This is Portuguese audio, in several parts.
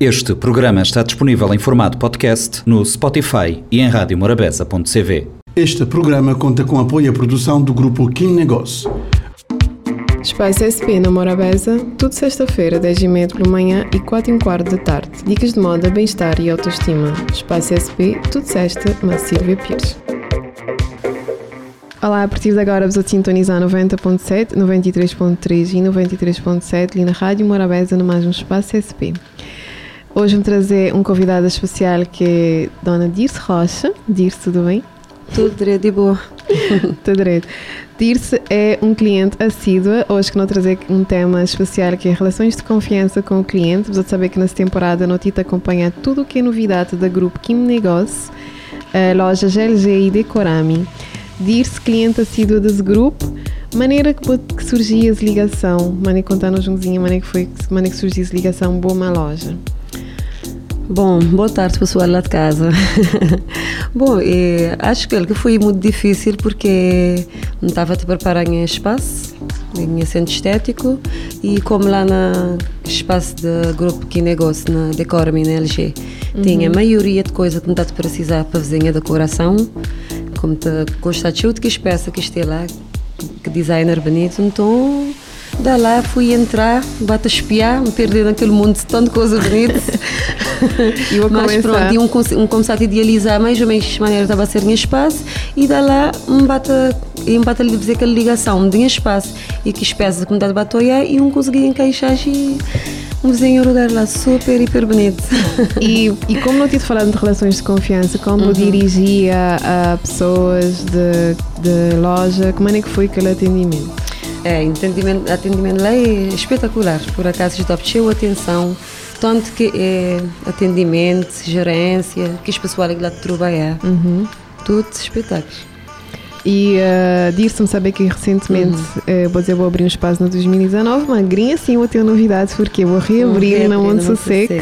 Este programa está disponível em formato podcast no Spotify e em radiomorabeza.cv. Este programa conta com apoio à produção do grupo Kim Negócio. Espaço SP na Morabeza, tudo sexta-feira, 10 e meia pela manhã e 4 e quarto da tarde. Dicas de moda, bem-estar e autoestima. Espaço SP, tudo sexta, na Silvia Pires. Olá, a partir de agora vos a sintonizar 90.7, 93.3 e 93.7 ali na Rádio Morabeza, no mais um Espaço SP. Hoje vamos trazer um convidado especial que é Dona Dirce Rocha. Dirce, tudo bem? Tudo direito e boa. tudo direito. Dirce é um cliente assídua. Hoje que não trazer um tema especial que é relações de confiança com o cliente. Vos saber que nessa temporada não te acompanha tudo o que é novidade da grupo Kim Negócio, a loja GLG e Decorami. Dirce, cliente assídua desse grupo. Maneira que, que surgia a ligação, maneira que contar-nos umzinho, maneira que foi, maneira que surgiu a ligação boa uma loja. Bom, boa tarde pessoal lá de casa. Bom, eh, acho que foi muito difícil porque não estava a te preparar em espaço, em centro estético e como lá no espaço do grupo que negócio na Decorame na LG uhum. tinha a maioria de coisa que não está a precisar para fazer a decoração, como te gostar de que peça que esteja lá, que designer bonito, então da lá fui entrar, bate a espiar, me perder naquele mundo de tanta coisa bonita. e Mas pronto, iam, um, começar a idealizar mais ou menos de maneira estava a ser em espaço e da lá me bate, me bate a dizer aquela ligação de espaço e que espécie me de batoia e um consegui encaixar e um desenho lugar lá super, hiper bonito. E, e como não tive falado de relações de confiança, como uhum. dirigia a pessoas de, de loja, como é que foi aquele atendimento? É, atendimento, atendimento lá é espetacular. Por acaso, já obteve atenção, tanto que é atendimento, gerência, que os pessoal que lá trabalhar. Uhum. Tudo espetáculo. E uh, dir-se-me saber que recentemente, uhum. uh, vou dizer, vou abrir um espaço no 2019, magrinha sim, vou ter novidades, porque vou reabrir uhum, na Monte Sossego,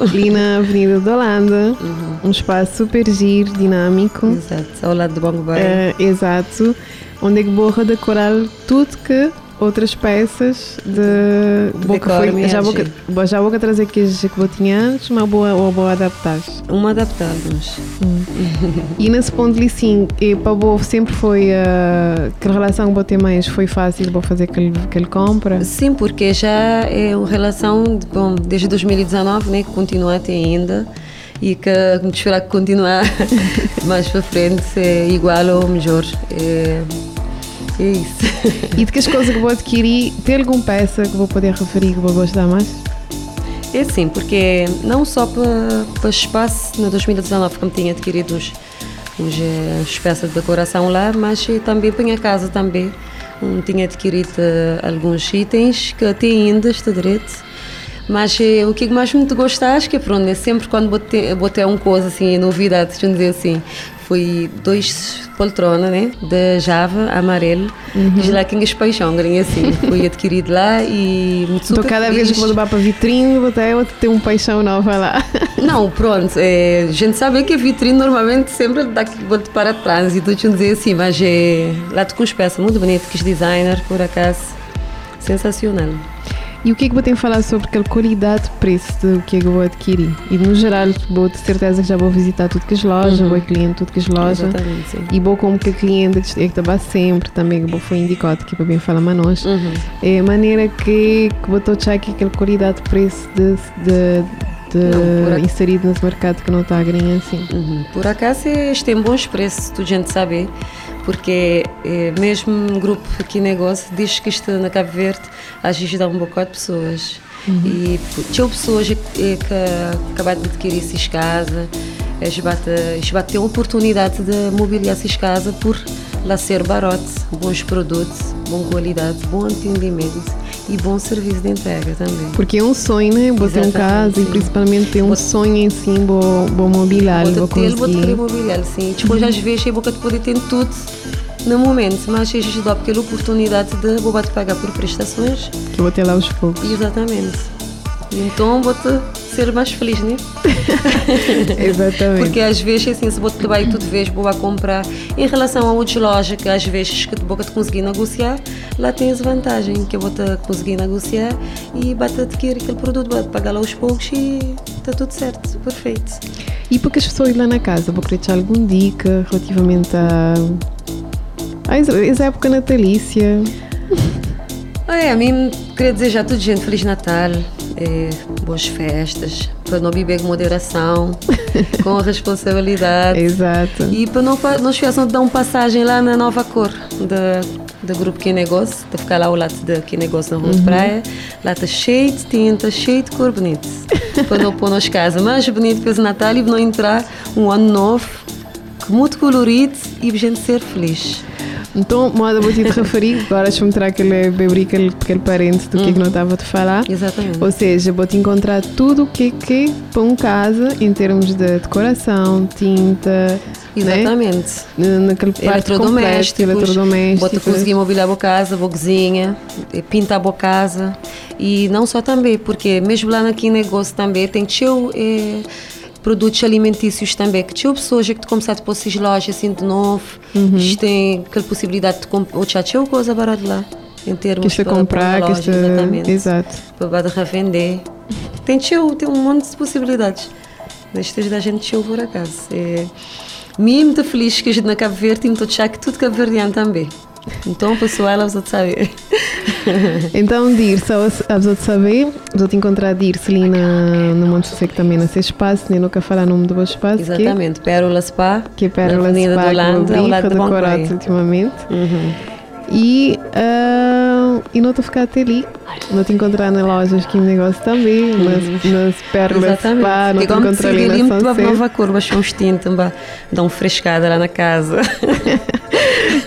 ali na Avenida da Holanda, uhum. um espaço super giro, dinâmico. Exato, ao lado do Bongo Bay. Uh, exato onde é que vou redecorar tudo que outras peças de boca foi, já vou, já vou trazer que que vou tinha antes mas boa ou vou adaptar. Uma adaptarmos hum. e nesse ponto ali sim e para o sempre foi uh, que relação que vou ter mais foi fácil vou fazer que ele, que ele compra? Sim porque já é uma relação bom desde 2019 né que continua até ainda e que me esperar que continuar mais para frente é igual ou melhor. É, é isso. E de que as coisas que vou adquirir, tem alguma peça que vou poder referir que vou gostar mais? É sim, porque não só para, para espaço, na 2019, como tinha adquirido uns, uns, uns peças de decoração lá, mas também para a casa também. Um, tinha adquirido uh, alguns itens que até ainda está direito. Mas o que mais me gostar, acho que é pronto, é sempre quando botei, botei uma coisa assim, novidade, deixa dizer assim, foi dois poltrona, né? De Java, amarelo, uhum. que lá que assim. Foi adquirido lá e muito super Então cada feliz. vez que vou levar para vitrine, vou ter, ter um paixão nova lá. Não, pronto, é, a gente sabe que a vitrine normalmente sempre dá que para trânsito, deixa eu dizer assim, mas é, lá com as peças muito bonitas, que os designer, por acaso, sensacional. E o que é que vou ter a falar sobre aquela qualidade de preço do que é que eu vou adquirir? E no geral, vou ter certeza que já vou visitar tudo que as lojas, uhum. vou cliente tudo que as lojas. E vou como que a cliente é que estava sempre também, que foi indicado que para bem falar manos. Uhum. É a maneira que, que vou achar que aquela qualidade de preço de, de de inserido nesse mercado que não está a ganhar assim. Uhum. Por acaso, este tem bons preços, tu gente sabe porque é, mesmo um grupo aqui negócio diz que isto na Cabo Verde dá um bocado de pessoas. Uhum. E tinha pessoas que, que acabaram de adquirir essa casa, eles batem a oportunidade de mobiliar essa casa por lá ser barato, bons produtos, boa qualidade, bom atendimento e bom serviço de entrega também. Porque é um sonho, né? Você ter um casa sim. e principalmente ter um sonho em si, bom, vou conseguir. Vou ter mobiliário, sim. Depois uhum. às vezes boca de poder ter tudo no momento, mas a gente dá aquela oportunidade de vou te pagar por prestações. Que eu vou ter lá os poucos. Exatamente. Então vou-te ser mais feliz, né? Exatamente. Porque às vezes, assim, se vou te levar e tu te vês boa a comprar, em relação a outras lojas que às vezes que boca te conseguir negociar, lá tens vantagem que eu vou te conseguir negociar e bate adquirir aquele produto, bate pagar lá aos poucos e está tudo certo, perfeito. E para que as pessoas lá na casa, vou querer te alguma dica relativamente a. a essa época natalícia? É, a mim queria desejar a toda gente Feliz Natal, é, boas festas, para não beber com moderação, com responsabilidade. Exato. E para não, não esqueçam de dar uma passagem lá na nova cor do grupo Que Negócio, de ficar lá ao lado de Que Negócio na Rua uhum. de Praia. Lá está cheio de tinta, cheio de cor bonita. para não pôr nas casas mais bonito para esse Natal e não entrar um ano novo, muito colorido e a gente ser feliz. Então, moda vou te referir, agora deixa-me mostrar aquele bebê, aquele, aquele parente do que, é que não estava a te falar. Exatamente. Ou seja, vou te encontrar tudo o que que para um casa em termos de decoração, tinta. Né? Exatamente. Né? Naquele eletrodomésticos, eletrodomésticos. Vou te conseguir mobiliar a boa casa, a boa cozinha, pintar a boa casa. E não só também, porque mesmo lá aqui negócio também tem teu. Eh, produtos alimentícios também, que tinha pessoas que começaram a pôr essas lojas assim de novo, uhum. tem aquela possibilidade de comprar, ou já tinha coisa barata lá, em termos que para, comprar, para loja, que exatamente, exato. para revender. Tem, tio, tem um monte de possibilidades. Destas da gente tio por acaso. É, me muito feliz que a gente na Cabo Verde, e muito que tudo Cabo Verdeano também. Então, pessoal, elas vão então, Dirce, a vou saber, vou te encontrar Dirce ali na, no Monte que também nesse espaço, nem nunca falar o nome do espaço. Exatamente, que, Pérola Spa. Que é Pérola Spa, Holanda, ao lado decorado ultimamente. Uhum. E, uh, e não estou a ficar até ali. Não te encontrar nas lojas que negócio também, nas, nas pérolas Exatamente. não te encontrar ali na Sunset. uma nova cor, baixou um tinta, dá uma frescada lá na casa.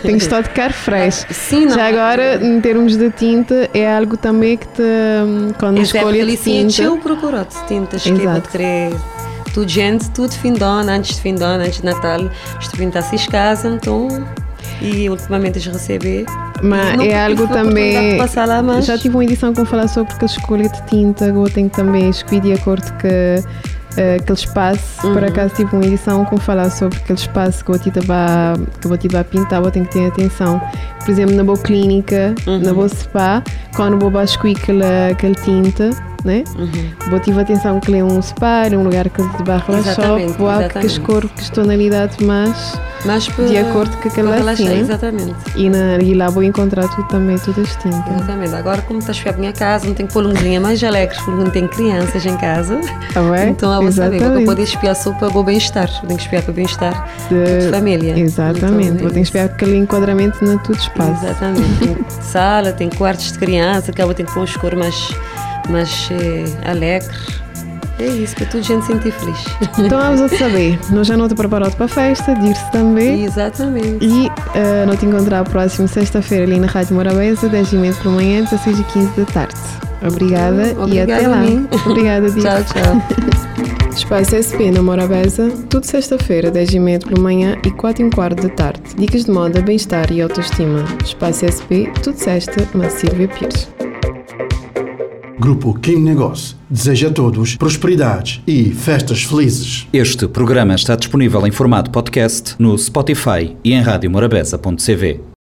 Tem que estar de car fresh. Sim, não. Já agora, em termos de tinta, é algo também que te. Quando escolhe de tinta. Eu procuro tintas que vou querer. Tudo gente, tudo fim de ano, antes de fim de ano, antes de Natal, estou pintar-se em casa, então. E ultimamente já recebi. Mas é algo também. Lá, mas... Já tive uma edição com falar sobre que a escolha de tinta, tenho também escolher de acordo que aquele espaço. Uhum. Por acaso tive uma edição com falar sobre aquele espaço que eu vai, que eu vai pintar, eu tenho que ter atenção. Por exemplo, na boa clínica, uhum. na boa spa, quando vou escolher aquela, aquela tinta, né? Uhum. Vou tive atenção que é um spa, é um lugar que se vai relaxar, vou que as cores, que as de acordo com aquela tinta. Exatamente. E, na, e lá vou encontrar tudo também, tudo as tintas. Exatamente. Agora, como estás a minha casa, não tenho que pôr luzinha mais alegre, porque não tenho crianças em casa. Ah, é? Então, eu vou saber, vou poder espiar só para o bem-estar. Tenho que espiar para o bem-estar de... família. Exatamente. Então, vou ter que espiar aquele enquadramento na tudo espaço. Exatamente. tem sala, tem quartos de criança, que eu tenho que pôr as cores mais, mais eh, alegres é isso, para tudo gente sentir feliz. Então vamos a saber. Nós já não te preparado para a festa, dir-se também. Exatamente. E uh, não te encontrar próximo sexta-feira ali na Rádio Morabeza, 10 h pela manhã, 16 h 15 da tarde. Obrigada, e até lá. Obrigada, Dirce. Tchau, tchau. Espaço SP na Morabeza, tudo sexta-feira, 10 h pela manhã e 4 h quarto da tarde. Dicas de moda, bem-estar e autoestima. Espaço SP, tudo sexta, na Silvia Pires. Grupo Kim Negócio deseja a todos prosperidade e festas felizes. Este programa está disponível em formato podcast no Spotify e em radiomorabeza.cv.